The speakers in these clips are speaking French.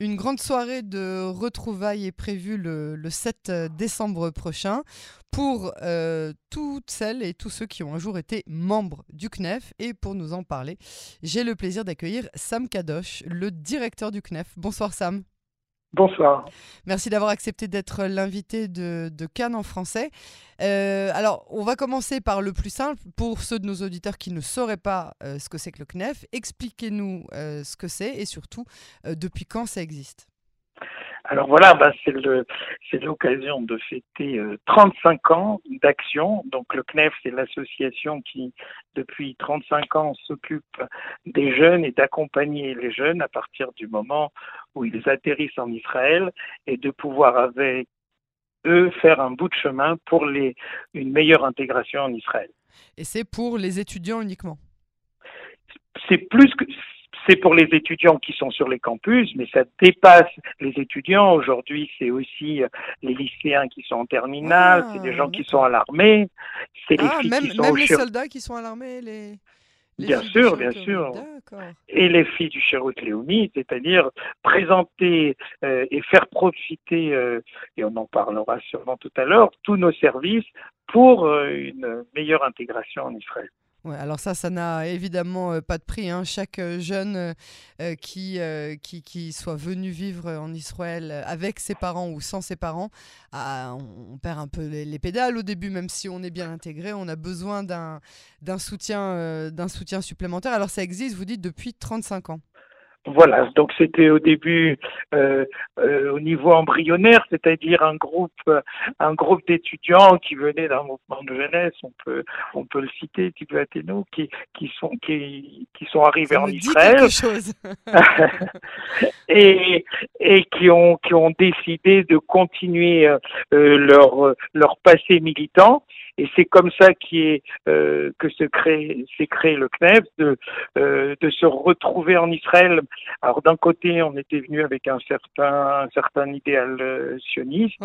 Une grande soirée de retrouvailles est prévue le, 7 décembre prochain pour euh, toutes celles et tous ceux qui ont un jour été membres du CNEF. Et pour nous en parler, j'ai le plaisir d'accueillir Sam Kadosh, le directeur du CNEF. Bonsoir Sam. Bonsoir. Merci d'avoir accepté d'être l'invité de, Cannes en français. Euh, alors, on va commencer par le plus simple. Pour ceux de nos auditeurs qui ne sauraient pas euh, ce que c'est que le CNEF, expliquez-nous euh, ce que c'est et surtout depuis quand ça existe. Alors voilà, bah, c'est l'occasion de fêter 35 euh, ans d'action. Donc le CNEF, c'est l'association qui, depuis 35 ans, s'occupe des jeunes et d'accompagner les jeunes à partir du moment où ils atterrissent en Israël et de pouvoir avec eux faire un bout de chemin pour les, une meilleure intégration en Israël. Et c'est pour les étudiants uniquement? C'est plus que c'est pour les étudiants qui sont sur les campus, mais ça dépasse les étudiants. Aujourd'hui, c'est aussi euh, les lycéens qui sont en terminale, c'est des gens qui sont à l'armée, c'est les ah, filles même, qui sont même les soldats qui sont à l'armée, les... bien sûr, bien sûr. Et les filles du Cherut Léomi, c'est-à-dire présenter euh, et faire profiter, euh, et on en parlera sûrement tout à l'heure, tous nos services pour une meilleure intégration en Israël alors ça, ça n'a évidemment euh, pas de prix. Hein. Chaque euh, jeune euh, qui, qui, soit venu vivre en Israël avec ses parents ou sans ses parents, on, perd un peu les, pédales au début, même si on est bien intégré. On a besoin d'un soutien, d'un soutien supplémentaire. Alors ça existe, vous dites, depuis 35 ans. Voilà, donc c'était au début euh, euh, au niveau embryonnaire, c'est-à-dire un groupe, un groupe d'étudiants qui venaient d'un mouvement de jeunesse, on peut, on peut le citer, Athéno, qui, qui sont, qui, qui sont arrivés en Israël, et, et qui ont, qui ont décidé de continuer euh, leur, leur passé militant et c'est comme ça est, euh, que se crée, s'est créé le CNEF, de, euh, de se retrouver en Israël. Alors d'un côté, on était venu avec un certain, un certain idéal euh, sioniste,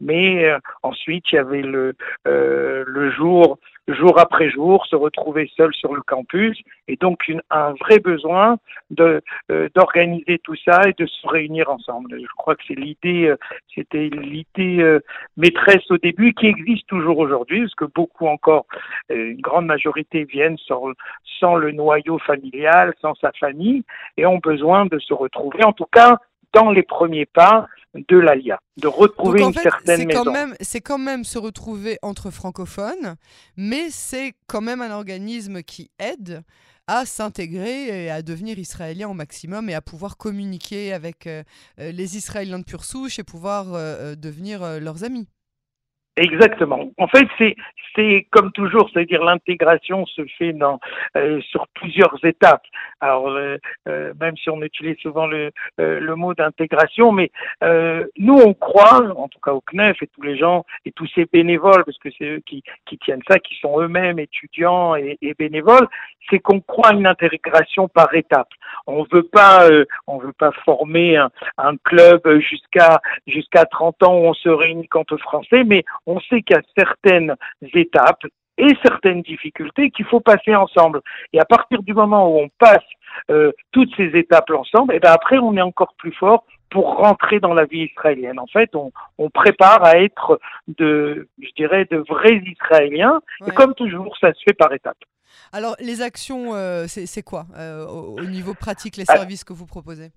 mais euh, ensuite il y avait le, le jour jour après jour, se retrouver seul sur le campus, et donc une, un vrai besoin de euh, d'organiser tout ça et de se réunir ensemble. Je crois que c'est l'idée, euh, c'était l'idée euh, maîtresse au début qui existe toujours aujourd'hui, parce que beaucoup encore, une grande majorité viennent sans, sans le noyau familial, sans sa famille, et ont besoin de se retrouver, en tout cas dans les premiers pas de l'ALIA, de retrouver une certaine maison. C'est quand même se retrouver entre francophones, mais c'est quand même un organisme qui aide à s'intégrer et à devenir israélien au maximum et à pouvoir communiquer avec euh, euh, les Israéliens de pure souche et pouvoir euh, devenir leurs amis. Exactement. En fait, c'est comme toujours, c'est-à-dire l'intégration se fait euh, sur plusieurs étapes. Alors euh, euh, même si on utilise souvent le mot d'intégration, mais nous on croit, en tout cas au CNEF et tous les gens et tous ces bénévoles, parce que c'est eux qui tiennent ça, qui sont eux-mêmes étudiants et, bénévoles, c'est qu'on croit une intégration par étapes. On veut pas on veut pas former un, club jusqu'à jusqu'à 30 ans où on se réunit qu'entre Français, mais sait qu'il y a certaines étapes et certaines difficultés qu'il faut passer ensemble. Et à partir du moment où on passe euh, toutes ces étapes ensemble, et eh ben après on est encore plus fort pour rentrer dans la vie israélienne. En fait, on, prépare à être de, je dirais, de vrais Israéliens. Et comme toujours, ça se fait par étapes. Alors, les actions, euh, c'est quoi euh, au, niveau pratique, les ah. services que vous proposez?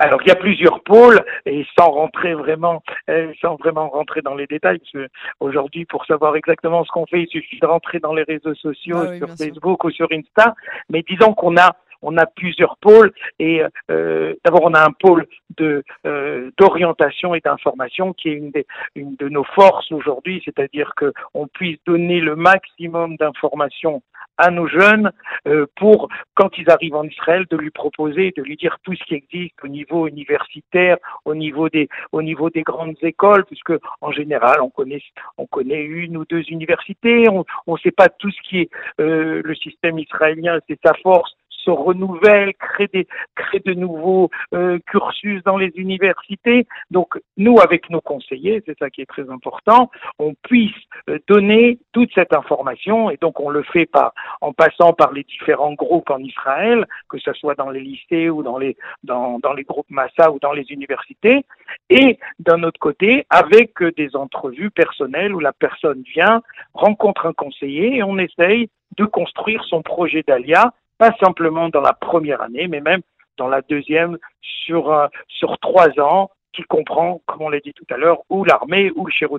Alors il y a plusieurs pôles et sans rentrer vraiment, euh, sans vraiment rentrer dans les détails, parce que aujourd'hui pour savoir exactement ce qu'on fait, il suffit de rentrer dans les réseaux sociaux, ah sur Facebook ou sur Insta. Mais disons qu'on a on a plusieurs pôles et euh, d'abord on a un pôle de euh, d'orientation et d'information qui est une, des, une de nos forces aujourd'hui, c'est-à-dire que on puisse donner le maximum d'informations à nos jeunes euh, pour quand ils arrivent en Israël de lui proposer, de lui dire tout ce qui existe au niveau universitaire, au niveau des au niveau des grandes écoles, puisque en général on connaît on connaît une ou deux universités, on ne sait pas tout ce qui est euh, le système israélien, c'est sa force se renouvellent, créent, des, créent de nouveaux euh, cursus dans les universités. Donc nous, avec nos conseillers, c'est ça qui est très important, on puisse euh, donner toute cette information et donc on le fait par, en passant par les différents groupes en Israël, que ce soit dans les lycées ou dans les, dans, dans les groupes Massa ou dans les universités, et d'un autre côté, avec des entrevues personnelles où la personne vient, rencontre un conseiller et on essaye de construire son projet d'ALIA, pas simplement dans la première année, mais même dans la deuxième sur, euh, sur trois ans, qui comprend, comme on l'a dit tout à l'heure, ou l'armée ou le Chérot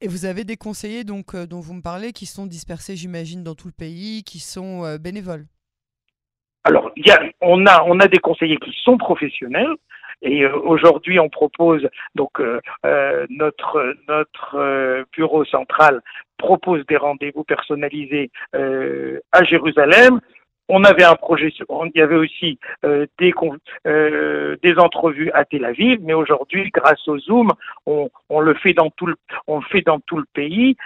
Et vous avez des conseillers donc, euh, dont vous me parlez qui sont dispersés, j'imagine, dans tout le pays, qui sont euh, bénévoles? Alors, y a, on, a, on a des conseillers qui sont professionnels, et aujourd'hui, on propose donc notre notre bureau central propose des rendez-vous personnalisés à Jérusalem. On avait un projet, il y avait aussi euh, des, euh, des entrevues à Tel Aviv, mais aujourd'hui, grâce au Zoom, on, on, le fait dans tout le, on le fait dans tout le pays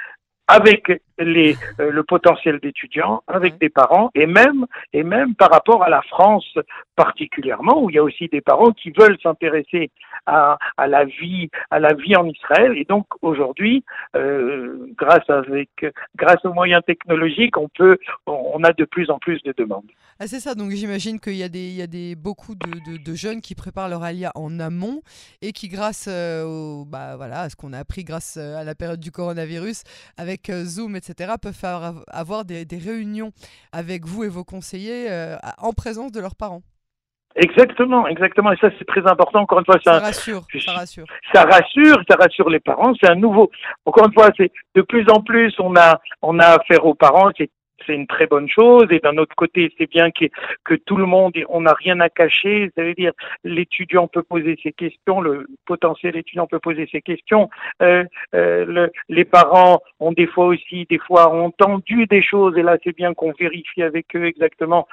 avec les, euh, le potentiel d'étudiants, avec des parents, et même, et même par rapport à la France particulièrement, où il y a aussi des parents qui veulent s'intéresser à, à, la vie, à la vie en Israël. Et donc aujourd'hui, euh, grâce avec, grâce aux moyens technologiques, on peut, on a de plus en plus de demandes. Ah, c'est ça. Donc j'imagine qu'il y a des, il y a des beaucoup de, de, de, jeunes qui préparent leur alia en amont et qui, grâce euh, au, bah voilà, à ce qu'on a appris grâce à la période du coronavirus, avec Zoom, etc., peuvent faire, avoir des, des, réunions avec vous et vos conseillers en présence de leurs parents. Exactement, exactement. Et ça, c'est très important. Encore une fois, ça, rassure, ça rassure. Ça rassure, ça rassure les parents. C'est un nouveau. Encore une fois, c'est de plus en plus, on a, on a affaire aux parents. C'est c'est une très bonne chose. Et d'un autre côté, c'est bien que, que tout le monde, on n'a rien à cacher. Ça veut dire, l'étudiant peut poser ses questions, le potentiel étudiant peut poser ses questions. Euh, euh, le, les parents ont des fois aussi, des fois, entendu des choses. Et là, c'est bien qu'on vérifie avec eux exactement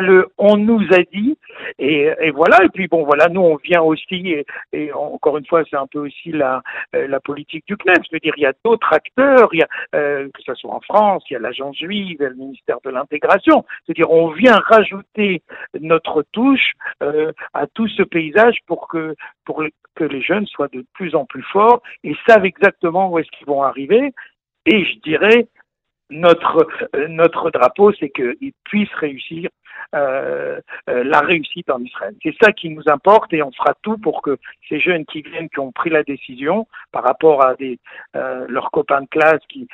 le on nous a dit et, voilà et puis bon voilà nous on vient aussi et, encore une fois c'est un peu aussi la euh, politique du CNEF je veux dire il y a d'autres acteurs que ce soit en France il y a l'agence juive le ministère de l'intégration. C'est-à-dire on vient rajouter notre touche euh, à tout ce paysage pour que pour que les jeunes soient de plus en plus forts et savent exactement où est-ce qu'ils vont arriver. Et je dirais notre notre drapeau, c'est qu'ils puissent réussir euh, euh, la réussite en Israël. C'est ça qui nous importe et on fera tout pour que ces jeunes qui viennent, qui ont pris la décision par rapport à euh, leurs copains de classe qui,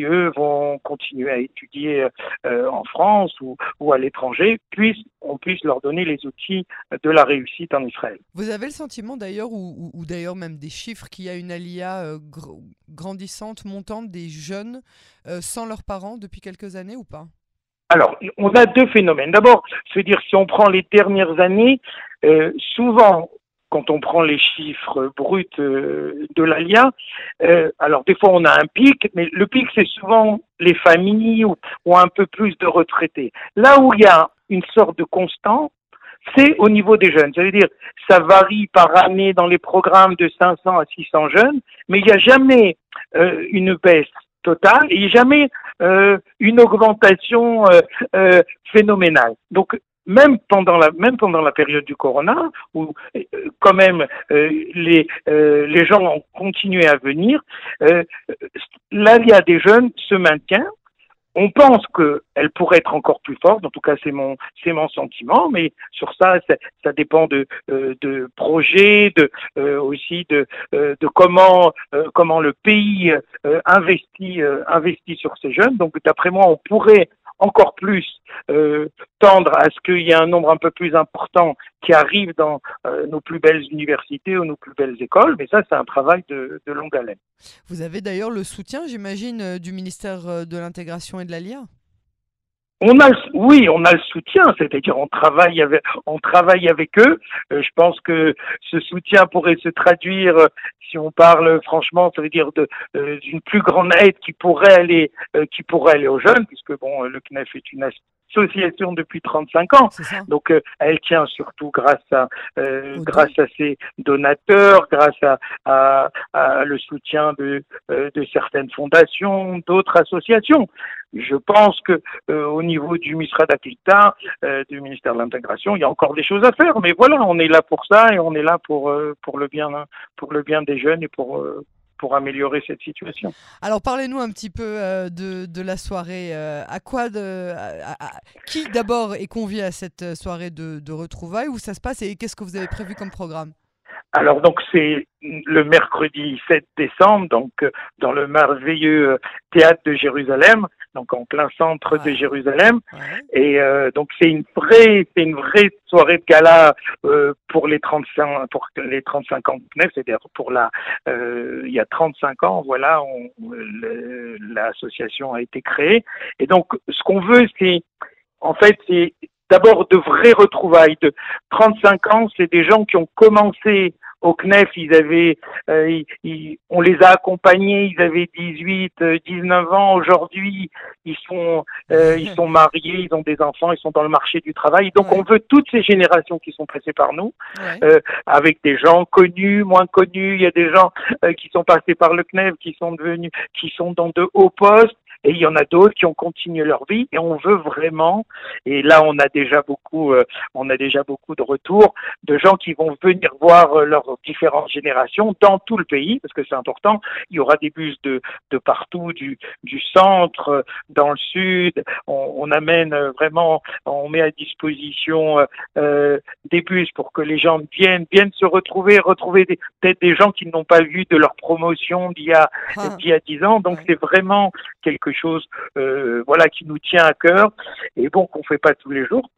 eux vont continuer à étudier en France ou, ou à l'étranger, puissent, on puisse leur donner les outils de la réussite en Israël. Vous avez le sentiment d'ailleurs, ou, ou, d'ailleurs même des chiffres, qu'il y a une alia grandissante, montante des jeunes sans leurs parents depuis quelques années ou pas? Alors, on a deux phénomènes. D'abord, je veux dire, si on prend les dernières années, euh, souvent, quand on prend les chiffres bruts euh, de l'ALIA, euh, alors des fois on a un pic, mais le pic c'est souvent les familles ou, ou, un peu plus de retraités. Là où il y a une sorte de constant, c'est au niveau des jeunes. Ça veut dire, ça varie par année dans les programmes de 500 à 600 jeunes, mais il n'y a jamais euh, une baisse totale et jamais euh, une augmentation euh, euh, phénoménale. Donc même pendant la même pendant la période du corona où quand même les les gens ont continué à venir, l'alia des jeunes se maintient on pense qu'elle pourrait être encore plus forte, en tout cas c'est mon mon sentiment, mais sur ça ça, dépend de euh, de projets, de euh, aussi de euh, comment comment le pays investit investit sur ces jeunes. Donc d'après moi on pourrait encore plus euh, tendre à ce qu'il y ait un nombre un peu plus important qui arrive dans euh, nos plus belles universités ou nos plus belles écoles, mais ça c'est un travail de, de longue haleine. Vous avez d'ailleurs le soutien, j'imagine, euh, du ministère de l'intégration et de l'ALIA on a, oui, on a le soutien, c'est-à-dire on travaille avec, on travaille avec eux. Euh, je pense que ce soutien pourrait se traduire, euh, si on parle franchement, ça veut dire euh, d'une plus grande aide qui pourrait aller, qui pourrait aller aux jeunes, puisque bon, le CNEF est une association depuis 35 ans. Donc euh, elle tient surtout grâce à euh, grâce à ses donateurs, grâce à, à, le soutien de, euh, de certaines fondations, d'autres associations. Je pense que au niveau du ministère d'Aquita, du ministère de l'intégration, il y a encore des choses à faire. Mais voilà, on est là pour ça et on est là pour pour le bien pour le bien des jeunes et pour pour améliorer cette situation. Alors parlez-nous un petit peu euh, de, de, la soirée. Euh, à quoi de, qui d'abord est convié à cette soirée de, de retrouvailles? Où ça se passe et qu'est-ce que vous avez prévu comme programme? Alors donc c'est le mercredi 7 décembre, donc euh, dans le merveilleux euh, théâtre de Jérusalem, donc en plein centre de Jérusalem. Et euh, donc c'est une vraie, c'est une vraie soirée de gala pour les 35, pour les 35 ans c'est-à-dire pour la, il y a 35 ans, voilà, l'association a été créée. Et donc ce qu'on veut, c'est en fait, c'est d'abord de vraies retrouvailles. De 35 ans, c'est des gens qui ont commencé au CNEF, ils avaient, euh, on les a accompagnés, ils avaient 18, 19 euh, ans. Aujourd'hui, ils sont, euh, ils sont mariés, ils ont des enfants, ils sont dans le marché du travail. Donc, on veut toutes ces générations qui sont passées par nous, avec des gens connus, moins connus. Il y a des gens qui sont passés par le CNEF, qui sont devenus, qui sont dans de hauts postes et il y en a d'autres qui ont continué leur vie et on veut vraiment et là on a déjà beaucoup euh, on a déjà beaucoup de retours de gens qui vont venir voir euh, leurs différentes générations dans tout le pays parce que c'est important. Il y aura des bus de de partout du du centre dans le sud. On, on amène vraiment on met à disposition euh, des bus pour que les gens viennent viennent se retrouver retrouver peut-être des gens qui n'ont pas vu de leur promotion d'il y a ah. d'il y a dix ans. Donc c'est vraiment quelque chose euh, voilà qui nous tient à cœur. Et bon qu'on fait pas tous les jours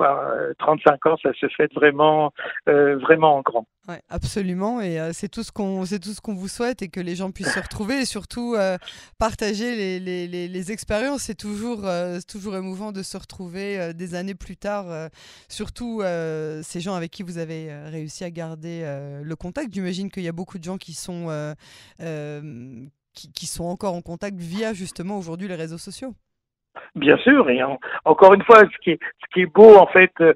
35 ans ça se fait vraiment euh, vraiment en grand. Absolument. Et euh, c'est tout ce qu'on c'est tout ce qu'on vous souhaite et que les gens puissent se retrouver et surtout partager les, les, les, les expériences. C'est toujours toujours émouvant de se retrouver des années plus tard surtout ces gens avec qui vous avez réussi à garder le contact. J'imagine qu'il y a beaucoup de gens qui sont qui, sont encore en contact via justement aujourd'hui les réseaux sociaux. Bien sûr, et encore une fois, ce qui est, ce qui est beau en fait euh,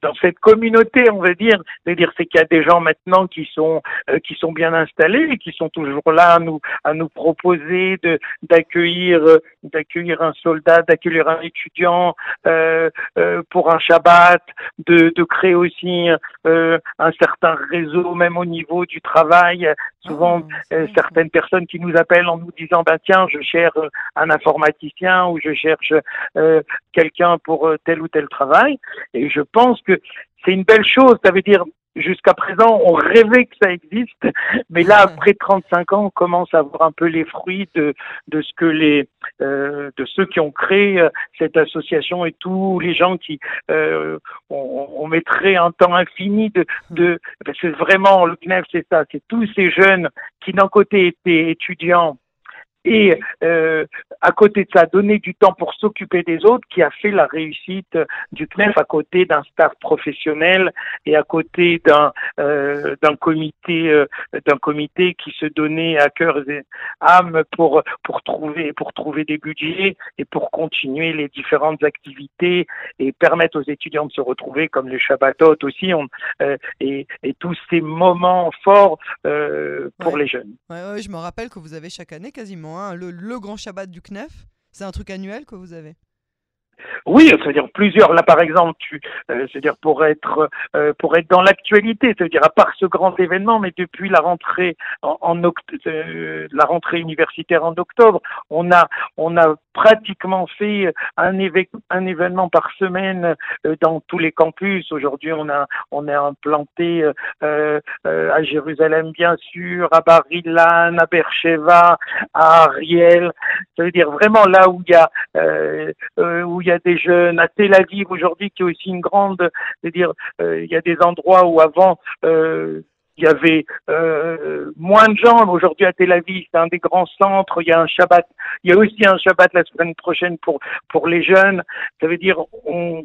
dans cette communauté, on va dire, c'est-à-dire c'est qu'il y a des gens maintenant qui sont euh, qui sont bien installés et qui sont toujours là à nous à nous proposer de d'accueillir euh, d'accueillir un soldat, d'accueillir un étudiant pour un Shabbat, de, de créer aussi un certain réseau même au niveau du travail. Souvent, ah, certaines personnes qui nous appellent en nous disant ben tiens, je cherche un informaticien ou je cherche euh, quelqu'un pour euh, tel ou tel travail. Et je pense que c'est une belle chose. Ça veut dire jusqu'à présent, on rêvait que ça existe, mais là, après 35 ans, on commence à voir un peu les fruits de, de ce que les, euh, de ceux qui ont créé cette association et tous les gens qui, euh, on, on, mettrait un temps infini de, de, c'est vraiment le CNEF, c'est ça, c'est tous ces jeunes qui d'un côté étaient étudiants et euh, à côté de ça, donner du temps pour s'occuper des autres, qui a fait la réussite du CNEF à côté d'un staff professionnel et à côté d'un euh, d'un comité euh, d'un comité qui se donnait à cœur et âme pour pour trouver pour trouver des budgets et pour continuer les différentes activités et permettre aux étudiants de se retrouver comme les Shabbatot aussi on, euh, et, et tous ces moments forts euh, pour les jeunes. Ouais, ouais, je me rappelle que vous avez chaque année quasiment Hein, le, grand Shabbat du CNEF. C'est un truc annuel que vous avez? Oui, c'est-à-dire plusieurs. Là, par exemple, tu, euh, c'est-à-dire pour être euh, pour être dans l'actualité, c'est-à-dire à part ce grand événement, mais depuis la rentrée en, en euh, la rentrée universitaire en octobre, on a on a pratiquement fait un, événement par semaine dans tous les campus. Aujourd'hui, on a on est implanté à Jérusalem, bien sûr, à Bar Ilan, à Beersheba, à Ariel. Ça veut dire vraiment là où il y a où il y a des jeunes, à Tel Aviv aujourd'hui qui est aussi une grande, c'est-à-dire euh, il y a des endroits où avant euh, il y avait euh, moins de gens. Aujourd'hui à Tel Aviv, c'est un des grands centres. Il y a un Shabbat. Il y a aussi un Shabbat la semaine prochaine pour pour les jeunes. Ça veut dire on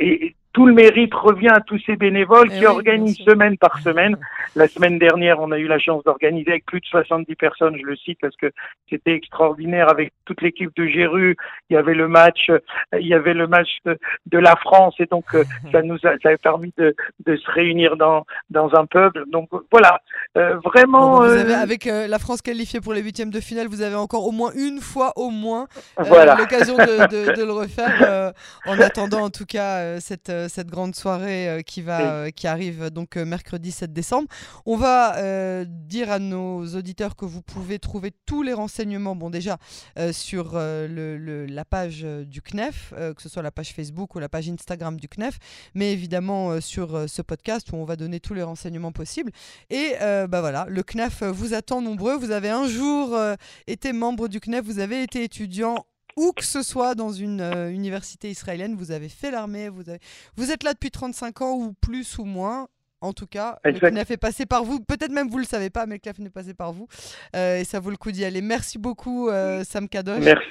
et tout le mérite revient à tous ces bénévoles Eh qui oui, organisent semaine par semaine. La semaine dernière, on a eu la chance d'organiser avec plus de 70 personnes, je le cite parce que c'était extraordinaire avec toute l'équipe de Géru. Il y avait le match, euh, il y avait le match de, de la France et donc euh, ça nous a, ça a permis de, de se réunir dans dans un pub. Donc voilà, euh, vraiment. Bon, vous euh, avez, avec euh, la France qualifiée pour les huitièmes de finale, vous avez encore au moins une fois, au moins, euh, voilà. l'occasion de, de- de le refaire. euh, en attendant, en tout cas, euh, cette, cette grande soirée euh, qui, va, Oui. euh, qui arrive donc euh, mercredi 7 décembre. On va euh, dire à nos auditeurs que vous pouvez trouver tous les renseignements, bon déjà, euh, sur euh, le, le- la page euh, du CNEF, euh, que ce soit la page Facebook ou la page Instagram du CNEF, mais évidemment euh, sur euh, ce podcast où on va donner tous les renseignements possibles. Et euh, bah voilà, le CNEF vous attend nombreux. Vous avez un jour euh, été membre du CNEF, vous avez été étudiant où que ce soit dans une euh, université israélienne, vous avez fait l'armée, vous, avez... vous êtes là depuis 35 ans ou plus ou moins. En tout cas, Exact. le CNEF est passé par vous. Peut-être même vous le savez pas, mais le CNEF est passé par vous. Euh, et ça vaut le coup d'y aller. Merci beaucoup, euh, Sam Kadosh. Merci.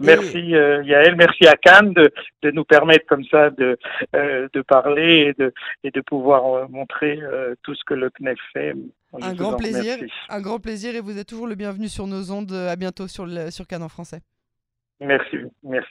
Merci euh, Yael, merci à Cannes de, de nous permettre comme ça de, euh, de parler et de, et de pouvoir montrer euh, tout ce que le CNEF fait. Un grand plaisir. Un grand plaisir et vous êtes toujours le bienvenu sur nos ondes. À bientôt sur, le, sur Cannes en français. Merci, merci.